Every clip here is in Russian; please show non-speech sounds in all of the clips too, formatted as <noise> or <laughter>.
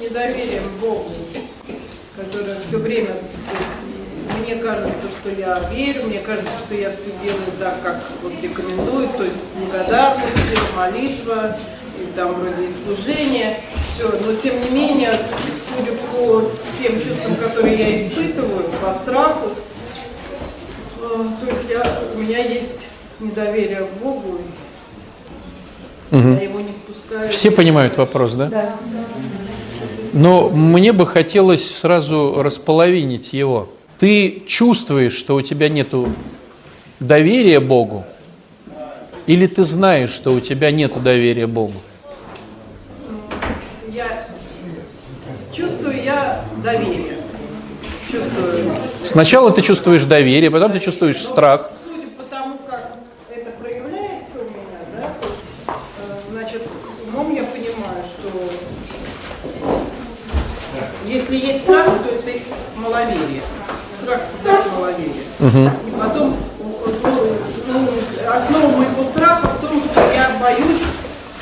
недоверием Богу, которое все время, то есть, мне кажется, что я верю, мне кажется, что я все делаю так, как вот рекомендуют, то есть благодарность, молитва, и там вроде и служение, все, но тем не менее, судя по тем чувствам, которые я испытываю, по страху, э, то есть я, у меня есть недоверие к Богу, Мгм. я его не впускаю. Все понимают вопрос, да? Да. Но мне бы хотелось сразу располовинить его. Ты чувствуешь, что у тебя нет доверия Богу? Или ты знаешь, что у тебя нет доверия Богу? Я чувствую я доверие. Чувствую. Сначала ты чувствуешь доверие, потом ты чувствуешь Но страх. Э, значит, умом я понимаю, что если есть страх, то это маловерие. Страх всегда маловерие. И потом ну, ну, основа моего страха в том, что я боюсь,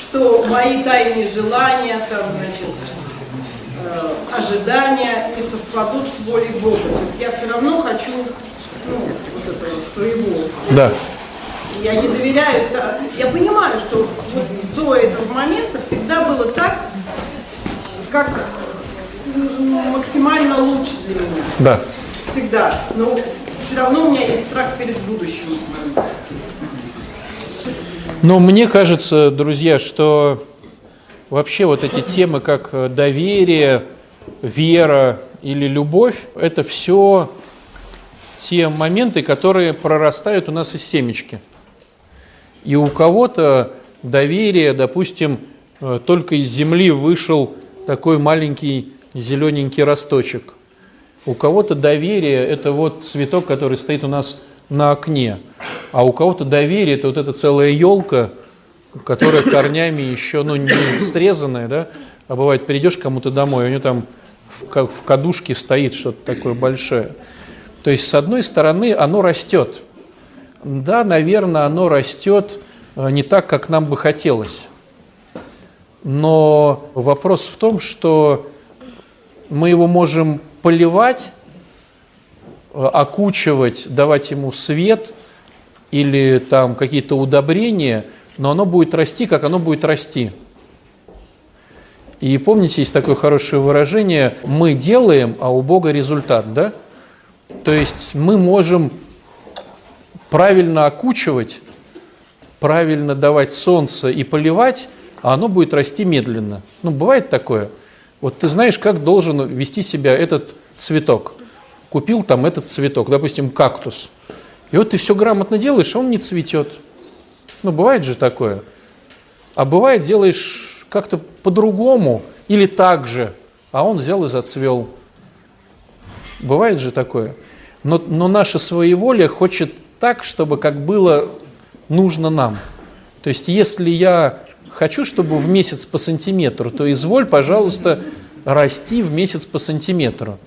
что мои тайные желания, там, значит, э, ожидания не совпадут с волей Бога. То есть я все равно хочу ну, вот этого своего. Да. Я не доверяю. да. Я понимаю, что вот до этого момента всегда было так, как максимально лучше для меня. Да. Всегда. Но все равно у меня есть страх перед будущим. Но мне кажется, друзья, что вообще вот эти темы, как э, доверие, вера или любовь, это все те моменты, которые прорастают у нас из семечки. И у кого-то доверие, допустим, э, только из земли вышел такой маленький зелененький росточек. У кого-то доверие – это вот цветок, который стоит у нас на окне. А у кого-то доверие – это вот эта целая елка, которая корнями еще ну, не срезанная, да? А бывает, придешь кому-то домой, у него там в в кадушке стоит что-то такое большое. То есть, с одной стороны, оно растет. Да, наверное, оно растет э, не так, как нам бы хотелось. Но вопрос в том, что мы его можем поливать, э, окучивать, давать ему свет или там какие-то удобрения, но оно будет расти, как оно будет расти. И помните, есть такое хорошее выражение «мы делаем, а у Бога результат», да? То есть мы можем правильно окучивать, правильно давать солнце и поливать, а оно будет расти медленно. Ну, бывает такое. Вот ты знаешь, как должен вести себя этот цветок. Купил там этот цветок, допустим, кактус. И вот ты все грамотно делаешь, а он не цветет. Ну, бывает же такое. А бывает, делаешь как-то по-другому или так же, а он взял и зацвел. Бывает же такое. Но, но наша своеволие хочет так, чтобы как было нужно нам. То есть, если я хочу, чтобы в месяц по сантиметру, то изволь, пожалуйста, расти в месяц по сантиметру.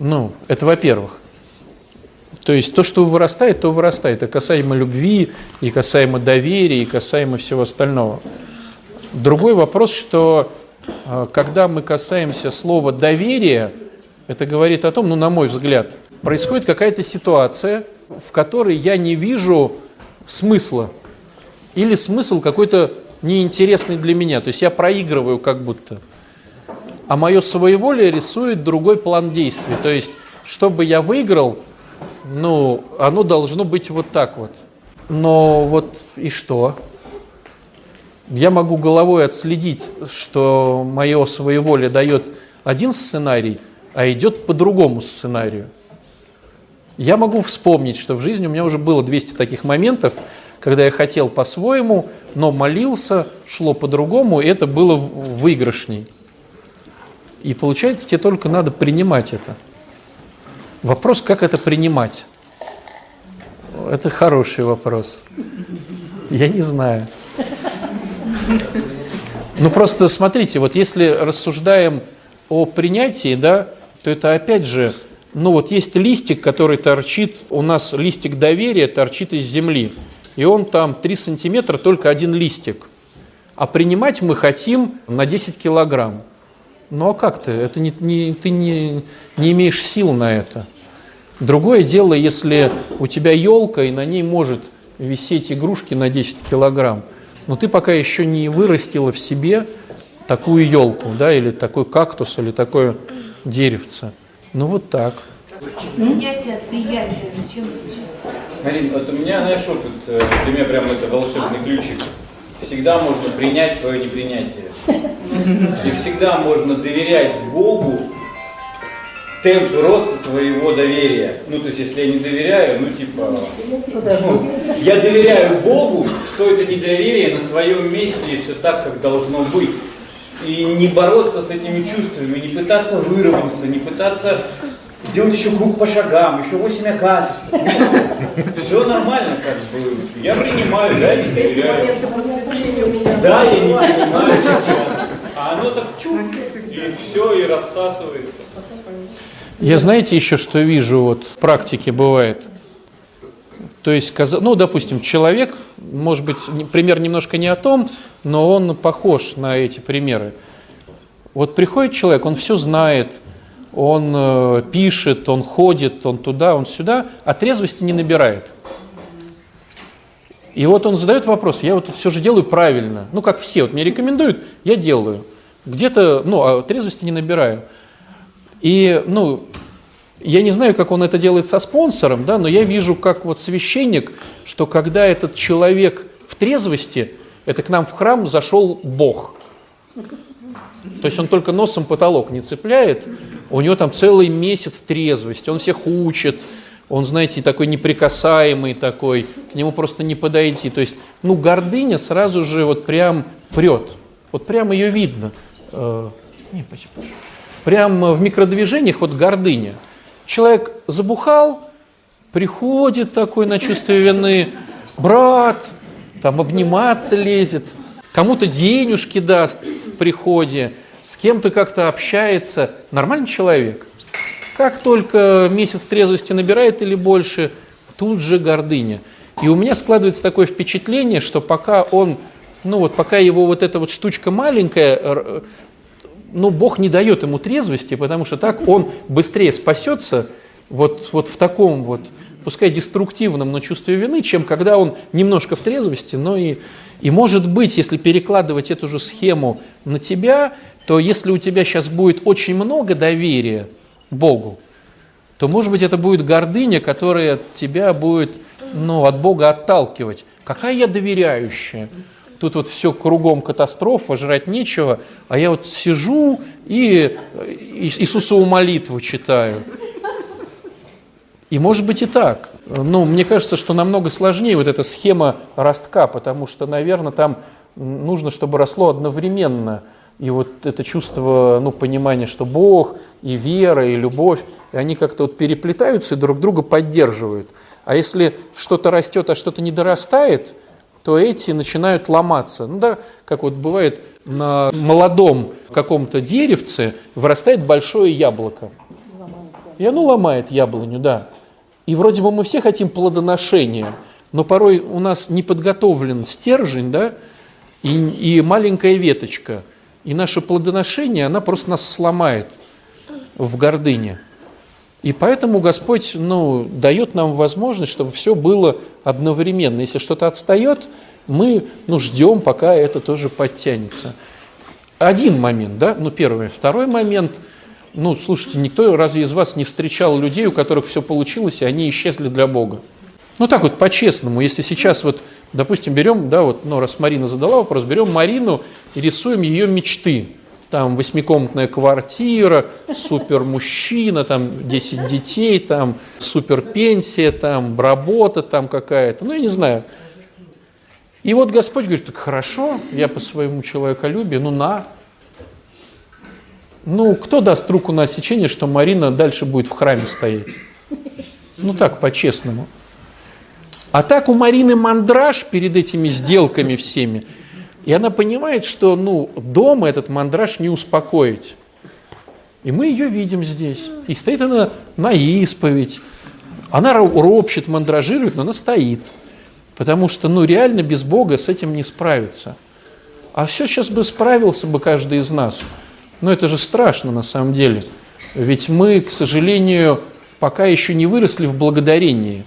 Ну, это во-первых. То есть то, что вырастает, то вырастает. И касаемо любви, и касаемо доверия, и касаемо всего остального. Другой вопрос, что э, когда мы касаемся слова доверия, это говорит о том, ну, на мой взгляд, происходит какая-то ситуация, в которой я не вижу смысла. Или смысл какой-то неинтересный для меня. То есть я проигрываю как будто. А мое своеволие рисует другой план действий. То есть, чтобы я выиграл, ну, оно должно быть вот так вот. Но вот и что? Я могу головой отследить, что мое своеволие дает один сценарий, а идет по другому сценарию. Я могу вспомнить, что в жизни у меня уже было 200 таких моментов, когда я хотел по-своему, но молился, шло по-другому, и это было выигрышней. И получается, тебе только надо принимать это. Вопрос, как это принимать? Это хороший вопрос. Я не знаю. Ну просто смотрите, вот если рассуждаем о принятии, да, то это опять же, ну вот есть листик, который торчит, у нас листик доверия торчит из земли, и он там 3 сантиметра, только один листик. А принимать мы хотим на 10 килограмм. Ну а как ты? Это не, не, ты не, не имеешь сил на это. Другое дело, если у тебя елка, и на ней может висеть игрушки на 10 килограмм, но ты пока еще не вырастила в себе такую елку, да, или такой кактус, или такое деревце. Ну вот так. Принятие от приятия. Чем? Марин, вот у меня, знаешь, опыт, для меня прям это волшебный ключик. Всегда можно принять свое непринятие. И всегда можно доверять Богу темп роста своего доверия. Ну, то есть, если я не доверяю, ну, типа, ну, я доверяю Богу, что это недоверие на своем месте и все так, как должно быть. И не бороться с этими чувствами, не пытаться выровняться, не пытаться сделать еще круг по шагам, еще 8 качеств. Все нормально, как бы. Я принимаю, да, не доверяю. Да, я не понимаю сейчас. А оно так чух, и все, и рассасывается. Я знаете еще, что вижу вот в практике бывает? То есть, каза- ну, допустим, человек, может быть, пример немножко не о том, но он похож на эти примеры. Вот приходит человек, он все знает, он э, пишет, он ходит, он туда, он сюда, а трезвости не набирает. И вот он задает вопрос, я вот все же делаю правильно, ну как все, вот мне рекомендуют, я делаю. Где-то, ну, а трезвости не набираю. И, ну, я не знаю, как он это делает со спонсором, да, но я вижу, как вот священник, что когда этот человек в трезвости, это к нам в храм зашел Бог. То есть он только носом потолок не цепляет, у него там целый месяц трезвости, он всех учит, он, знаете, такой неприкасаемый такой, к нему просто не подойти. То есть, ну, гордыня сразу же вот прям прет, вот прям ее видно. Э. Прям в микродвижениях вот гордыня. Человек забухал, приходит такой на чувство вины, брат, там обниматься лезет, кому-то денежки даст в приходе, с кем-то как-то общается. Нормальный человек. Как только месяц трезвости набирает или больше, тут же гордыня. И у меня складывается такое впечатление, что пока он, ну вот пока его вот эта вот штучка маленькая, ну, Бог не дает ему трезвости, потому что так он быстрее спасется вот, вот в таком вот, пускай деструктивном, но чувстве вины, чем когда он немножко в трезвости, но и, и может быть, если перекладывать эту же схему на тебя, то если у тебя сейчас будет очень много доверия Богу, то, может быть, это будет гордыня, которая тебя будет ну, от Бога отталкивать. Какая я доверяющая. Тут вот все кругом катастрофа, жрать нечего, а я вот сижу и Иисусову молитву читаю. И может быть и так. Ну, мне кажется, что намного сложнее вот эта схема ростка, потому что, наверное, там нужно, чтобы росло одновременно. И вот это чувство, ну, понимания, что Бог и вера, и любовь, и они как-то вот переплетаются и друг друга поддерживают. А если что-то растет, а что-то не дорастает, то эти начинают ломаться. Ну да, как вот бывает на молодом каком-то деревце вырастает большое яблоко. И оно ломает яблоню, да. И вроде бы мы все хотим плодоношения, но порой у нас не подготовлен стержень, да, и, и маленькая веточка. И наше плодоношение, она просто нас сломает в гордыне. И поэтому Господь ну, дает нам возможность, чтобы все было одновременно. Если что-то отстает, мы ну, ждем, пока это тоже подтянется. Один момент, да, ну первый. Второй момент, ну слушайте, никто разве из вас не встречал людей, у которых все получилось, и они исчезли для Бога? Ну так вот, по-честному, если сейчас вот, допустим, берем, да, вот, ну раз Марина задала вопрос, берем Марину и рисуем ее мечты. Там восьмикомнатная квартира, супер мужчина, там 10 детей, там супер пенсия, там работа там какая-то, ну я не знаю. И вот Господь говорит, так хорошо, я по своему человеколюбию, ну на. Ну, кто даст руку на отсечение, что Марина дальше будет в храме стоять? Ну так, по-честному. А так у Марины мандраж перед этими сделками всеми. И она понимает, что ну, дома этот мандраж не успокоить. И мы ее видим здесь. И стоит она на исповедь. Она ро- ропщет, мандражирует, но она стоит. Потому что ну, реально без Бога с этим не справиться. А все сейчас бы справился бы каждый из нас. Но это же страшно на самом деле. Ведь мы, к сожалению, пока еще не выросли в благодарении.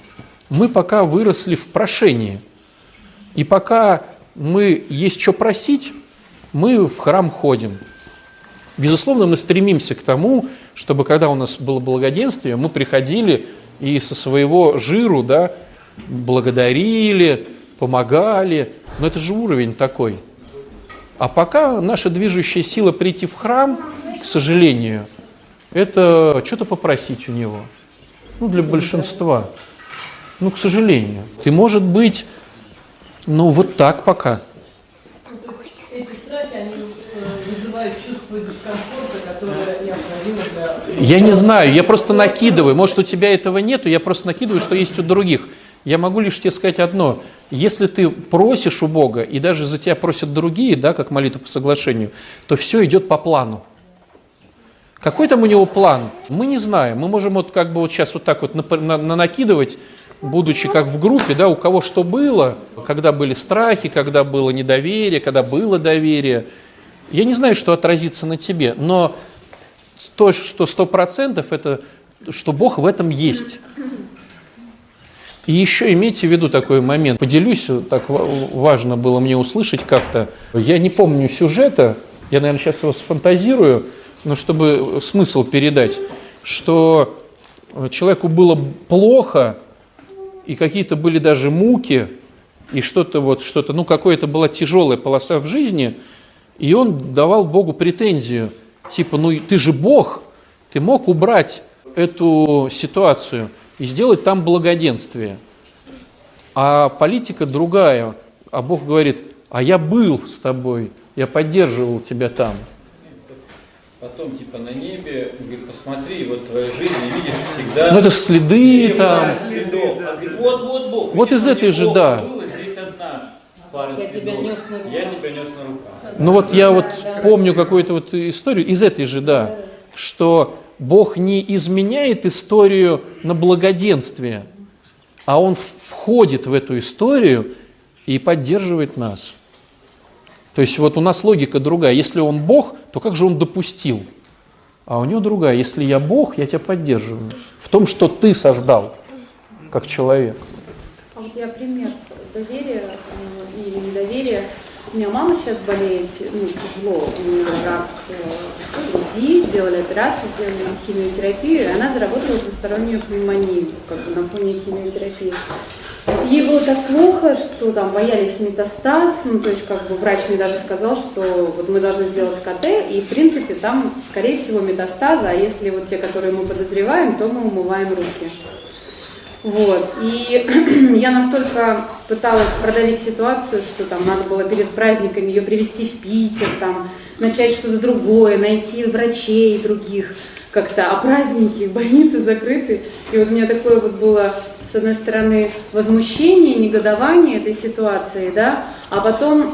Мы пока выросли в прошении. И пока мы есть что просить, мы в храм ходим. Безусловно, мы стремимся к тому, чтобы когда у нас было благоденствие, мы приходили и со своего жиру да, благодарили, помогали. Но это же уровень такой. А пока наша движущая сила прийти в храм, к сожалению, это что-то попросить у него. Ну, для большинства. Ну, к сожалению. Ты, может быть, ну, вот так пока. Я не знаю, я просто накидываю. Может, у тебя этого нету, я просто накидываю, что есть у других. Я могу лишь тебе сказать одно. Если ты просишь у Бога, и даже за тебя просят другие, да, как молитву по соглашению, то все идет по плану. Какой там у него план? Мы не знаем. Мы можем вот как бы вот сейчас вот так вот на, на, накидывать, будучи как в группе, да, у кого что было, когда были страхи, когда было недоверие, когда было доверие. Я не знаю, что отразится на тебе, но то, что сто процентов, это что Бог в этом есть. И еще имейте в виду такой момент. Поделюсь, так важно было мне услышать как-то. Я не помню сюжета, я, наверное, сейчас его сфантазирую, но чтобы смысл передать, что человеку было плохо, и какие-то были даже муки, и что-то вот, что-то, ну, какое-то была тяжелая полоса в жизни, и он давал Богу претензию, типа, ну, ты же Бог, ты мог убрать эту ситуацию и сделать там благоденствие. А политика другая, а Бог говорит, а я был с тобой, я поддерживал тебя там – Потом, типа, на небе, говорит, посмотри, вот твоя жизнь, и видишь всегда... Ну, это следы там. Следов. А говорит, вот, вот Бог. Вот из этой же, да. Было, здесь одна пара Я тебя нес на руках. Я тебя нес на руках. Ну вот я вот помню какую-то вот историю из этой же, да, что Бог не изменяет историю на благоденствие, а Он входит в эту историю и поддерживает нас. То есть вот у нас логика другая. Если он Бог, то как же он допустил? А у него другая. Если я Бог, я тебя поддерживаю. В том, что ты создал, как человек. А вот я пример доверия э, и недоверия. У меня мама сейчас болеет, ну, тяжело, у нее рак э, груди, сделали операцию, сделали химиотерапию, и она заработала двустороннюю пневмонию, как бы на фоне химиотерапии. Ей было так плохо, что там боялись метастаз, ну то есть как бы врач мне даже сказал, что вот мы должны сделать КТ, и в принципе там скорее всего метастазы, а если вот те, которые мы подозреваем, то мы умываем руки. Вот. И <clears throat> я настолько пыталась продавить ситуацию, что там надо было перед праздниками ее привезти в Питер, там, начать что-то другое, найти врачей других как-то, а праздники, больницы закрыты. И вот у меня такое вот было с одной стороны, возмущение, негодование этой ситуации, да, а потом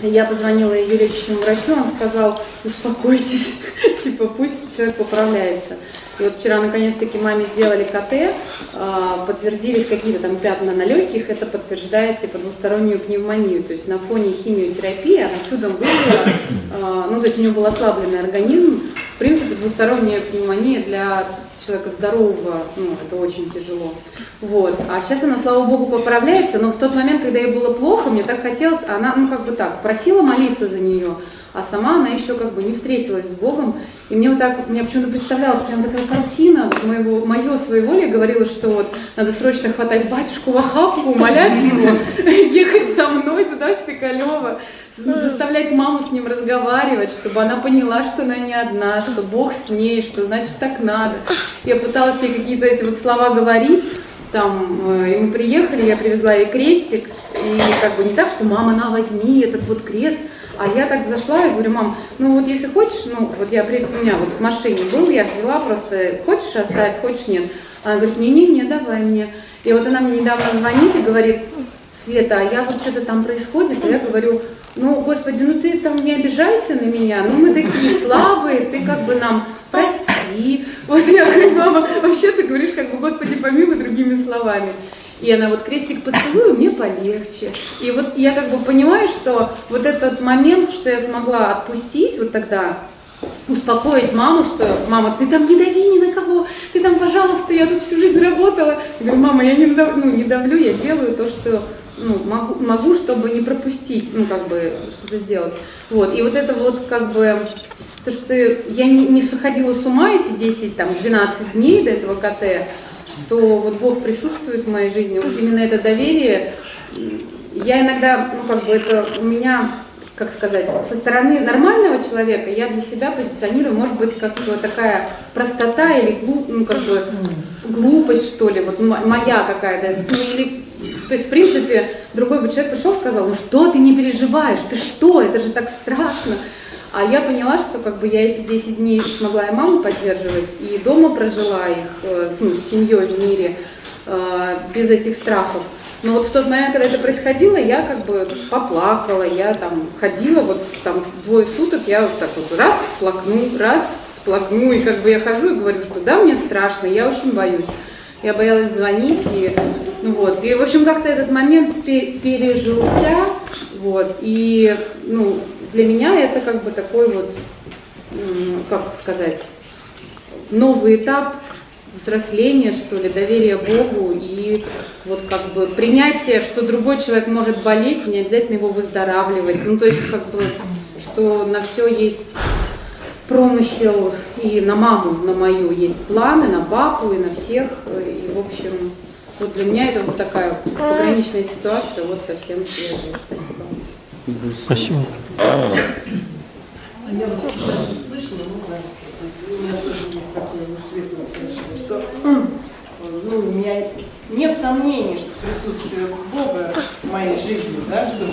я позвонила ее лечащему врачу, он сказал, успокойтесь, <laughs> типа пусть человек поправляется. И вот вчера наконец-таки маме сделали КТ, а, подтвердились какие-то там пятна на легких, это подтверждает типа двустороннюю пневмонию. То есть на фоне химиотерапии она чудом выжила, а, ну то есть у нее был ослабленный организм. В принципе, двусторонняя пневмония для человека здорового, ну, это очень тяжело. Вот. А сейчас она, слава богу, поправляется, но в тот момент, когда ей было плохо, мне так хотелось, она, ну, как бы так, просила молиться за нее, а сама она еще как бы не встретилась с Богом. И мне вот так, мне почему-то представлялась прям такая картина, моего, мое своеволие говорила, что вот надо срочно хватать батюшку в охапку, умолять его, <laughs> ехать со мной туда, в Пикалево, заставлять маму с ним разговаривать, чтобы она поняла, что она не одна, что Бог с ней, что значит так надо. Я пыталась ей какие-то эти вот слова говорить, там, э, и мы приехали, я привезла ей крестик, и как бы не так, что мама, на, возьми этот вот крест, а я так зашла и говорю, мам, ну вот если хочешь, ну вот я, у меня вот в машине был, я взяла просто, хочешь оставить, хочешь нет. Она говорит, не-не-не, давай мне. И вот она мне недавно звонит и говорит, Света, а я вот что-то там происходит, и я говорю, ну, Господи, ну ты там не обижайся на меня, ну мы такие слабые, ты как бы нам прости. Вот я говорю, мама, вообще ты говоришь как бы, Господи, помилуй другими словами. И она вот крестик поцелую, мне полегче. И вот я как бы понимаю, что вот этот момент, что я смогла отпустить вот тогда, успокоить маму, что мама, ты там не дави ни на кого, ты там, пожалуйста, я тут всю жизнь работала. Я говорю, мама, я не, дав- ну, не давлю, я делаю то, что ну, могу, могу, чтобы не пропустить, ну, как бы, что-то сделать. Вот, и вот это вот, как бы, то, что я не, не сходила с ума эти 10, там, 12 дней до этого КТ, что вот Бог присутствует в моей жизни, вот именно это доверие, я иногда, ну, как бы, это у меня как сказать, со стороны нормального человека я для себя позиционирую, может быть, как такая простота или глуп, ну, как бы глупость, что ли, вот моя какая-то. Ну, или, то есть, в принципе, другой бы человек пришел и сказал, ну что ты не переживаешь, ты что, это же так страшно. А я поняла, что как бы я эти 10 дней смогла и маму поддерживать, и дома прожила их э, ну, с семьей в мире, э, без этих страхов. Но вот в тот момент, когда это происходило, я как бы поплакала, я там ходила, вот там двое суток, я вот так вот раз всплакну, раз всплакну, и как бы я хожу и говорю, что да, мне страшно, я очень боюсь. Я боялась звонить, и, ну вот, и, в общем, как-то этот момент пе- пережился, вот, и, ну, для меня это как бы такой вот, как сказать, новый этап взросления, что ли, доверия Богу и вот как бы принятие, что другой человек может болеть, не обязательно его выздоравливать. Ну, то есть, как бы, что на все есть промысел, и на маму, на мою есть планы, на папу, и на всех. И, в общем, вот для меня это вот такая пограничная ситуация, вот совсем свежая. Спасибо. Спасибо. Я вот сейчас услышала, ну, да, то есть у меня тоже есть такое светлое совершенно, что ну, у меня нет сомнений, что присутствие Бога в моей жизни, да, что,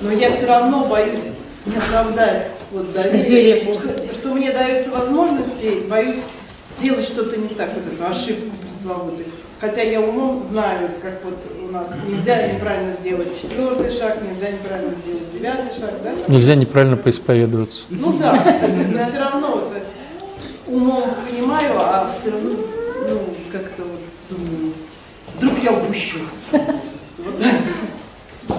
но я все равно боюсь не оправдать вот доверие, что, что мне дается возможность, и боюсь сделать что-то не так, вот эту ошибку пресловутую. Хотя я умом знаю, как вот у нас нельзя неправильно сделать четвертый шаг, нельзя неправильно сделать девятый шаг, да? Нельзя неправильно поисповедоваться. ну да, то есть это все равно вот, э, умом понимаю, а все равно, ну, как-то вот думаю, вдруг я упущу. Вот.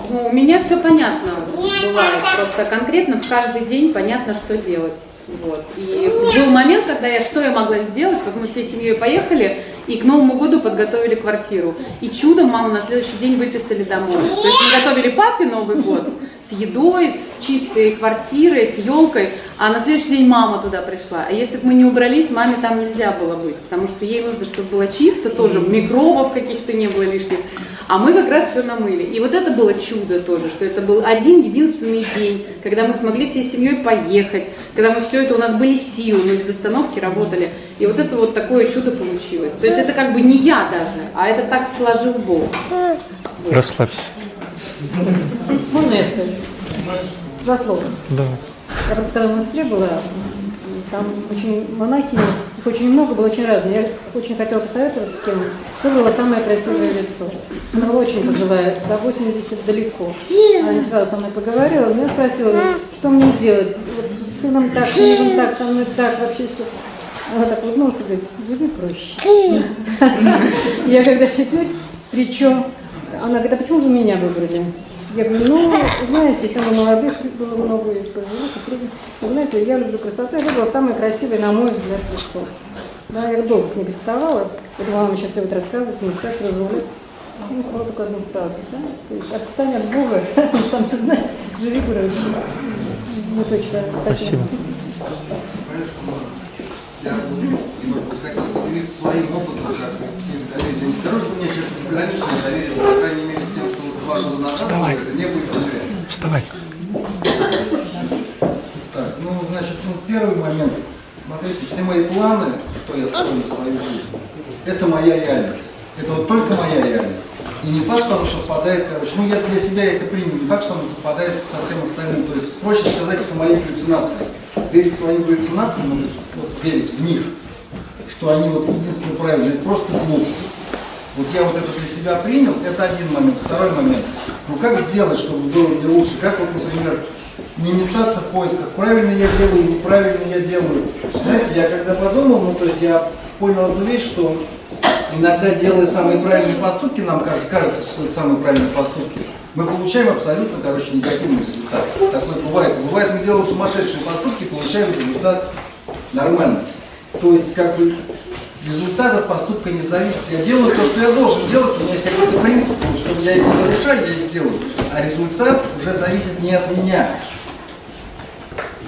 Ну, у меня все понятно бывает, просто конкретно в каждый день понятно, что делать. Вот. И был момент, когда я что я могла сделать, как мы всей семьей поехали и к Новому году подготовили квартиру. И чудом маму на следующий день выписали домой. То есть мы готовили папе Новый год с едой, с чистой квартирой, с елкой, а на следующий день мама туда пришла. А если бы мы не убрались, маме там нельзя было быть, потому что ей нужно, чтобы было чисто, тоже микробов каких-то не было лишних. А мы как раз все намыли. И вот это было чудо тоже, что это был один единственный день, когда мы смогли всей семьей поехать, когда мы все это, у нас были силы, мы без остановки работали. И вот это вот такое чудо получилось. То есть это как бы не я даже, а это так сложил Бог. Расслабься. Можно я скажу? Два слова. Да. Я просто когда в Москве была, там очень монахи, их очень много, было очень разные. Я очень хотела посоветоваться с кем. Выбрала самое красивое лицо. Она была очень пожилая, за 80 далеко. Она не сразу со мной поговорила, но я спросила, ну, что мне делать? Вот с сыном так, с мужем так, со мной так, вообще все. Она так улыбнулась и говорит, живи проще. <laughs> Я когда чуть причем, она говорит, а почему вы меня выбрали? Я говорю, ну, знаете, там молодых было много, и пожилых, и средних. Вы знаете, я люблю красоту, я выбрала самое красивое, на мой взгляд, лицо. Да, я долго не приставала. Я думала, мама сейчас все будет рассказывать, мне как разумеет. Я сказала только одну фразу, да? То есть отстань от Бога, он <laughs> сам все знает, живи проще. Вот очень Спасибо. Я хотел поделиться своим опытом, как теме доверия. Не скажу, что меня сейчас безграничное доверие, по крайней мере, Вставай. Вставай. Так, ну, значит, ну, первый момент. Смотрите, все мои планы, что я строю в свою жизнь, это моя реальность. Это вот только моя реальность. И не факт, что она совпадает, короче, ну я для себя это принял, не факт, что она совпадает со всем остальным. То есть проще сказать, что мои галлюцинации. Верить своим галлюцинациям, ну, вот, верить в них, что они вот единственно правильные, это просто глупо. Вот я вот это для себя принял, это один момент. Второй момент. Ну как сделать, чтобы было мне лучше? Как вот, например, не метаться в поисках, правильно я делаю, неправильно я делаю. Знаете, я когда подумал, ну то есть я понял одну вещь, что иногда делая самые правильные поступки, нам кажется, что это самые правильные поступки, мы получаем абсолютно, короче, негативный результат. Такое бывает. Бывает, мы делаем сумасшедшие поступки, получаем результат Нормально. То есть, как бы, результат от поступка не зависит. Я делаю то, что я должен делать, у меня есть какой-то принцип, что я их не нарушаю, я их делаю. А результат уже зависит не от меня.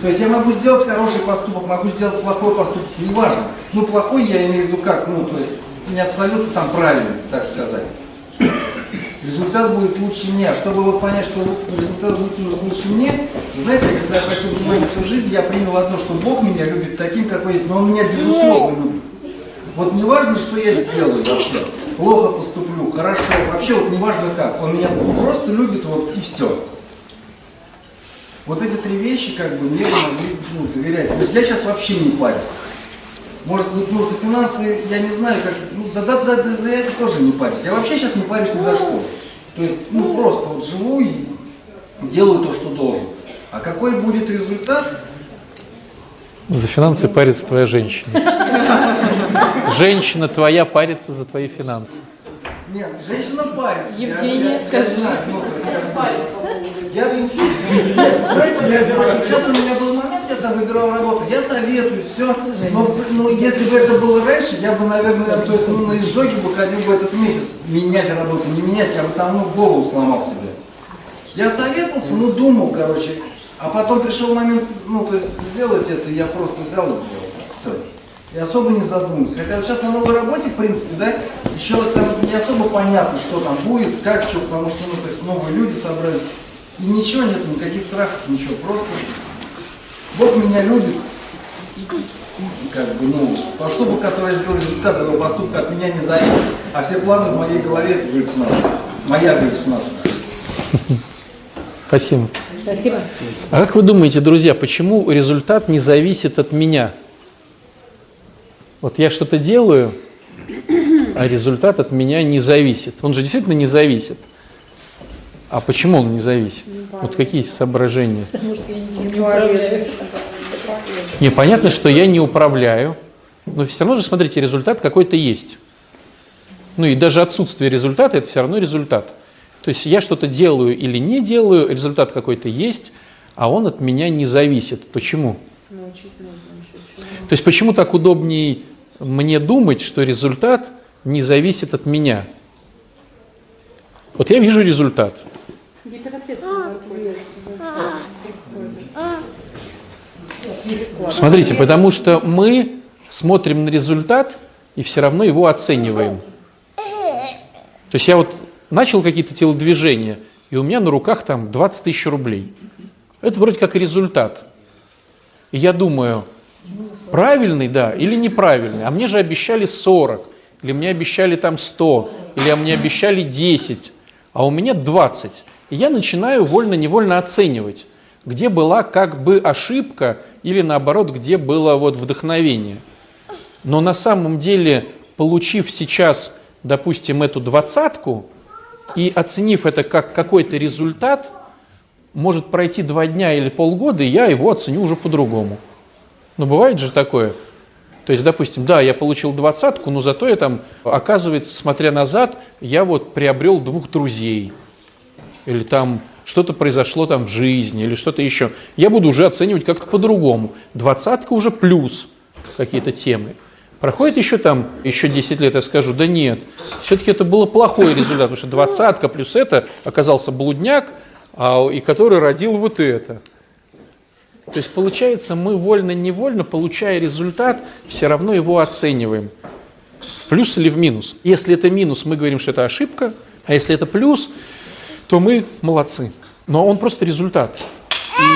То есть я могу сделать хороший поступок, могу сделать плохой поступок, неважно. Ну, плохой я имею в виду как, ну, то есть не абсолютно там правильный, так сказать. Результат будет лучше меня. Чтобы вот понять, что результат будет лучше мне, знаете, когда я обратил внимание всю жизнь, я принял одно, что Бог меня любит таким, какой есть, но Он меня безусловно любит. Вот не важно, что я сделаю вообще, плохо поступлю, хорошо, вообще вот не важно как, Он меня просто любит, вот и все. Вот эти три вещи, как бы, мне помогли ну, доверять. То есть я сейчас вообще не парюсь. Может быть, ну, за финансы, я не знаю, как, ну, да, да, да, да, за это тоже не парюсь. Я вообще сейчас не парюсь ни за что. То есть, ну, просто вот живу и делаю то, что должен. А какой будет результат? За финансы парится твоя женщина. <laughs> Женщина твоя парится за твои финансы. Нет, женщина парится. Евгения, я, я, скажи. Я, я, знаете, я, говорю, сейчас у меня был момент, я там выбирал работу, я советую, все, но, но если бы это было раньше, я бы, наверное, то есть, ну, на изжоге бы ходил бы этот месяц, менять работу, не менять, я бы там, ну, голову сломал себе. Я советовался, ну, думал, короче, а потом пришел момент, ну, то есть, сделать это, я просто взял и сделал, все. И особо не задумываюсь. Хотя вот сейчас на новой работе, в принципе, да, еще там не особо понятно, что там будет, как, что, потому что, ну, то есть, новые люди собрались. И ничего нет, никаких страхов, ничего, просто Бог меня любит. И, как бы, ну, поступок, который я сделал, результат этого поступка от меня не зависит, а все планы в моей голове это галлюцинация. Моя галлюцинация. Спасибо. Спасибо. А как вы думаете, друзья, почему результат не зависит от меня? Вот я что-то делаю, а результат от меня не зависит. Он же действительно не зависит. А почему он не зависит? Вот какие соображения? Не, понятно, что я не управляю, но все равно же, смотрите, результат какой-то есть. Ну и даже отсутствие результата – это все равно результат. То есть я что-то делаю или не делаю, результат какой-то есть, а он от меня не зависит. Почему? То есть почему так удобнее мне думать, что результат не зависит от меня? Вот я вижу результат. Смотрите, потому что мы смотрим на результат и все равно его оцениваем. То есть я вот начал какие-то телодвижения, и у меня на руках там 20 тысяч рублей. Это вроде как результат. И я думаю, правильный, да, или неправильный. А мне же обещали 40, или мне обещали там 100, или мне обещали 10, а у меня 20. И я начинаю вольно-невольно оценивать, где была как бы ошибка, или наоборот, где было вот вдохновение. Но на самом деле, получив сейчас, допустим, эту двадцатку, и оценив это как какой-то результат, может пройти два дня или полгода, и я его оценю уже по-другому. Но бывает же такое. То есть, допустим, да, я получил двадцатку, но зато я там, оказывается, смотря назад, я вот приобрел двух друзей. Или там что-то произошло там в жизни, или что-то еще. Я буду уже оценивать как-то по-другому. Двадцатка уже плюс какие-то темы. Проходит еще там, еще 10 лет, я скажу, да нет, все-таки это было плохой результат, потому что двадцатка плюс это оказался блудняк, а, и который родил вот это. То есть получается, мы вольно-невольно, получая результат, все равно его оцениваем. В плюс или в минус. Если это минус, мы говорим, что это ошибка, а если это плюс, то мы молодцы. Но он просто результат.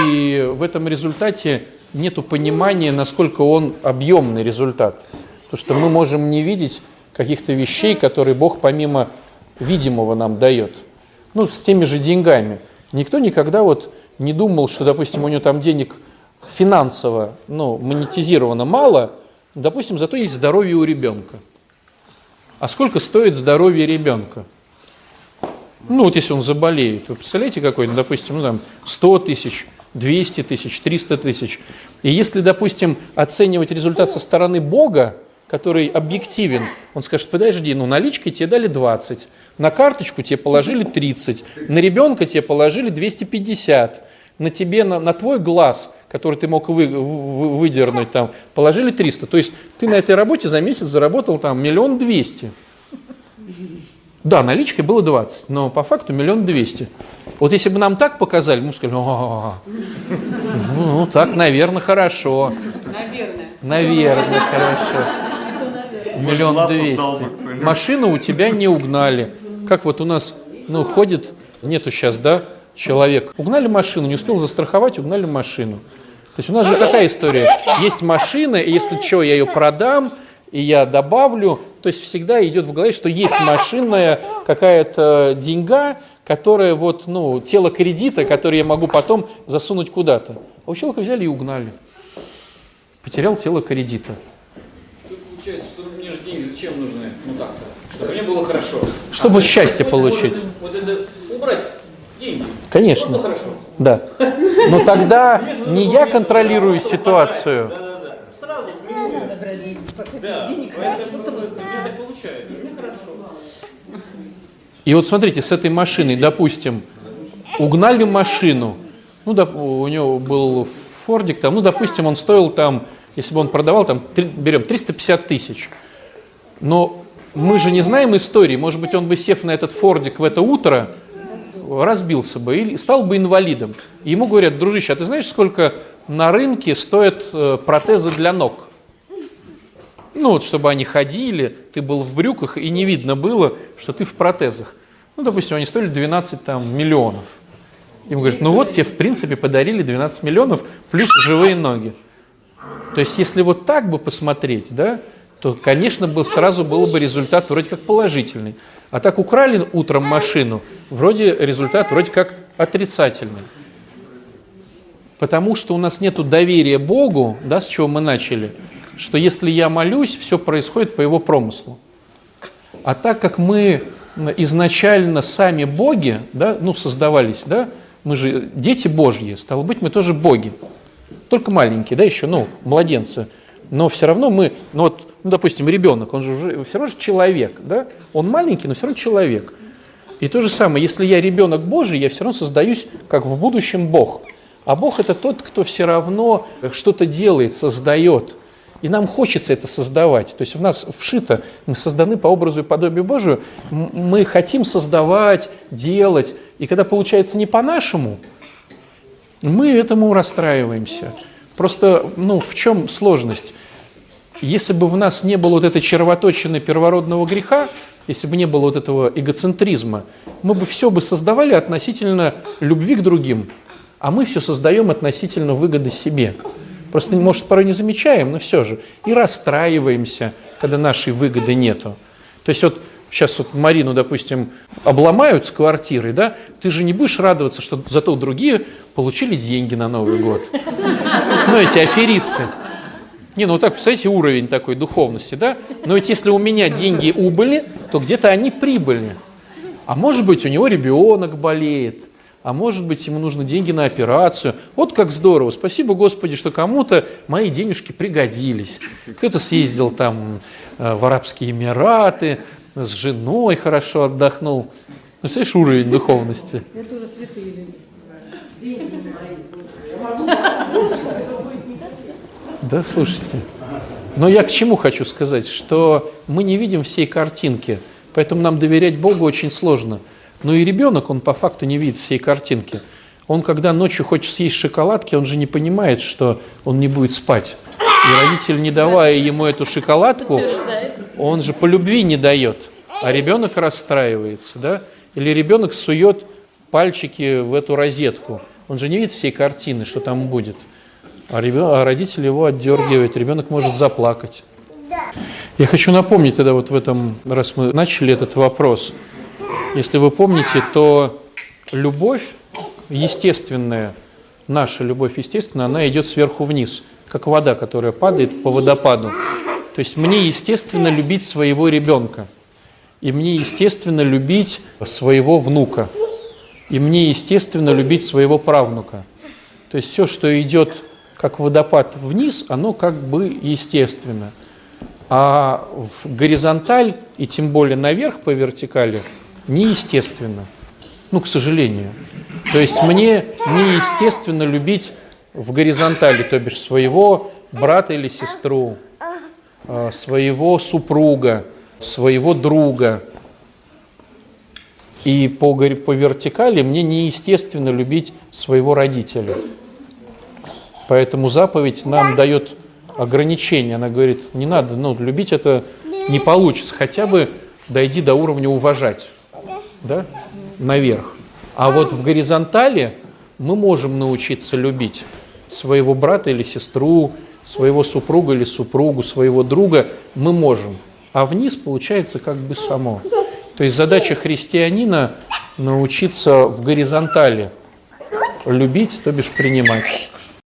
И в этом результате нет понимания, насколько он объемный результат. Потому что мы можем не видеть каких-то вещей, которые Бог помимо видимого нам дает. Ну, с теми же деньгами. Никто никогда вот не думал, что, допустим, у него там денег финансово, ну, монетизировано мало, допустим, зато есть здоровье у ребенка. А сколько стоит здоровье ребенка? Ну, вот если он заболеет, вы представляете, какой, ну, допустим, ну, там 100 тысяч, 200 тысяч, 300 тысяч. И если, допустим, оценивать результат со стороны Бога, который объективен, он скажет, подожди, ну наличкой тебе дали 20, на карточку тебе положили 30, на ребенка тебе положили 250, на тебе, на, на твой глаз, который ты мог вы, вы- выдернуть, там, положили 300. То есть ты на этой работе за месяц заработал там миллион двести. Да, наличкой было 20, но по факту миллион двести. Вот если бы нам так показали, мы сказали, «А, ну, ну, так, наверное, хорошо. Наверное. Наверное, хорошо. Миллион двести. Машину у тебя не угнали. Как вот у нас, ну, ходит, нету сейчас, да, человек. Угнали машину, не успел застраховать, угнали машину. То есть у нас же какая история? Есть машина, и если что, я ее продам, и я добавлю, то есть всегда идет в голове, что есть машинная какая-то деньга, которая вот, ну, тело кредита, которое я могу потом засунуть куда-то. А у человека взяли и угнали. Потерял тело кредита. Тут получается, что мне же деньги зачем нужны? Ну так, чтобы мне было хорошо. Чтобы А счастье получить. Вот, это убрать деньги. Конечно. Просто хорошо. Да. Но тогда <laughs> не я контролирую ситуацию. Да, да, да. Сразу. Да, получается. Мне хорошо. И вот смотрите, с этой машиной, допустим, угнали машину, ну, доп- у него был Фордик, там, ну, допустим, он стоил там, если бы он продавал, там, три- берем 350 тысяч. Но мы же не знаем истории, может быть, он бы, сев на этот Фордик в это утро, разбился бы или стал бы инвалидом. И ему говорят, дружище, а ты знаешь, сколько на рынке стоят э, протезы для ног? Ну, вот, чтобы они ходили, ты был в брюках, и не видно было, что ты в протезах. Ну, допустим, они стоили 12 там, миллионов. Им говорят, ну вот тебе, в принципе, подарили 12 миллионов плюс живые ноги. То есть, если вот так бы посмотреть, да, то, конечно, был, сразу был бы результат вроде как положительный. А так украли утром машину, вроде результат вроде как отрицательный. Потому что у нас нет доверия Богу, да, с чего мы начали, что если я молюсь, все происходит по его промыслу. А так как мы изначально сами боги, да, ну, создавались, да, мы же дети Божьи, стало быть, мы тоже боги. Только маленькие, да, еще, ну, младенцы. Но все равно мы, ну вот, ну, допустим, ребенок, он же уже, все равно же человек, да, он маленький, но все равно человек. И то же самое, если я ребенок Божий, я все равно создаюсь, как в будущем Бог. А Бог это тот, кто все равно что-то делает, создает. И нам хочется это создавать. То есть в нас вшито, мы созданы по образу и подобию Божию, мы хотим создавать, делать. И когда получается не по-нашему, мы этому расстраиваемся. Просто, ну, в чем сложность? Если бы в нас не было вот этой червоточины первородного греха, если бы не было вот этого эгоцентризма, мы бы все бы создавали относительно любви к другим, а мы все создаем относительно выгоды себе. Просто, может, порой не замечаем, но все же. И расстраиваемся, когда нашей выгоды нету. То есть вот сейчас вот Марину, допустим, обломают с квартирой, да, ты же не будешь радоваться, что зато другие получили деньги на Новый год. Ну, эти аферисты. Не, ну вот так, представляете, уровень такой духовности, да? Но ведь если у меня деньги убыли, то где-то они прибыли. А может быть, у него ребенок болеет, а может быть, ему нужны деньги на операцию. Вот как здорово. Спасибо, Господи, что кому-то мои денежки пригодились. Кто-то съездил там э, в Арабские Эмираты, с женой хорошо отдохнул. Ну, представляешь, уровень духовности. Это уже святые люди. Да, слушайте. Но я к чему хочу сказать, что мы не видим всей картинки, поэтому нам доверять Богу очень сложно. Но и ребенок, он по факту не видит всей картинки. Он, когда ночью хочет съесть шоколадки, он же не понимает, что он не будет спать. И родитель, не давая ему эту шоколадку, он же по любви не дает. А ребенок расстраивается, да? Или ребенок сует пальчики в эту розетку. Он же не видит всей картины, что там будет. А, ребё- а родитель его отдергивает, ребенок может заплакать. Я хочу напомнить тогда вот в этом, раз мы начали этот вопрос, если вы помните, то любовь естественная, наша любовь естественная, она идет сверху вниз, как вода, которая падает по водопаду. То есть мне естественно любить своего ребенка, и мне естественно любить своего внука, и мне естественно любить своего правнука. То есть все, что идет как водопад вниз, оно как бы естественно. А в горизонталь и тем более наверх по вертикали неестественно. Ну, к сожалению. То есть мне неестественно любить в горизонтали, то бишь своего брата или сестру, своего супруга, своего друга. И по, по вертикали мне неестественно любить своего родителя. Поэтому заповедь нам дает ограничения. Она говорит, не надо, ну, любить это не получится. Хотя бы дойди до уровня уважать, да, наверх. А вот в горизонтали мы можем научиться любить своего брата или сестру, своего супруга или супругу, своего друга. Мы можем. А вниз получается как бы само. То есть задача христианина научиться в горизонтали любить, то бишь принимать.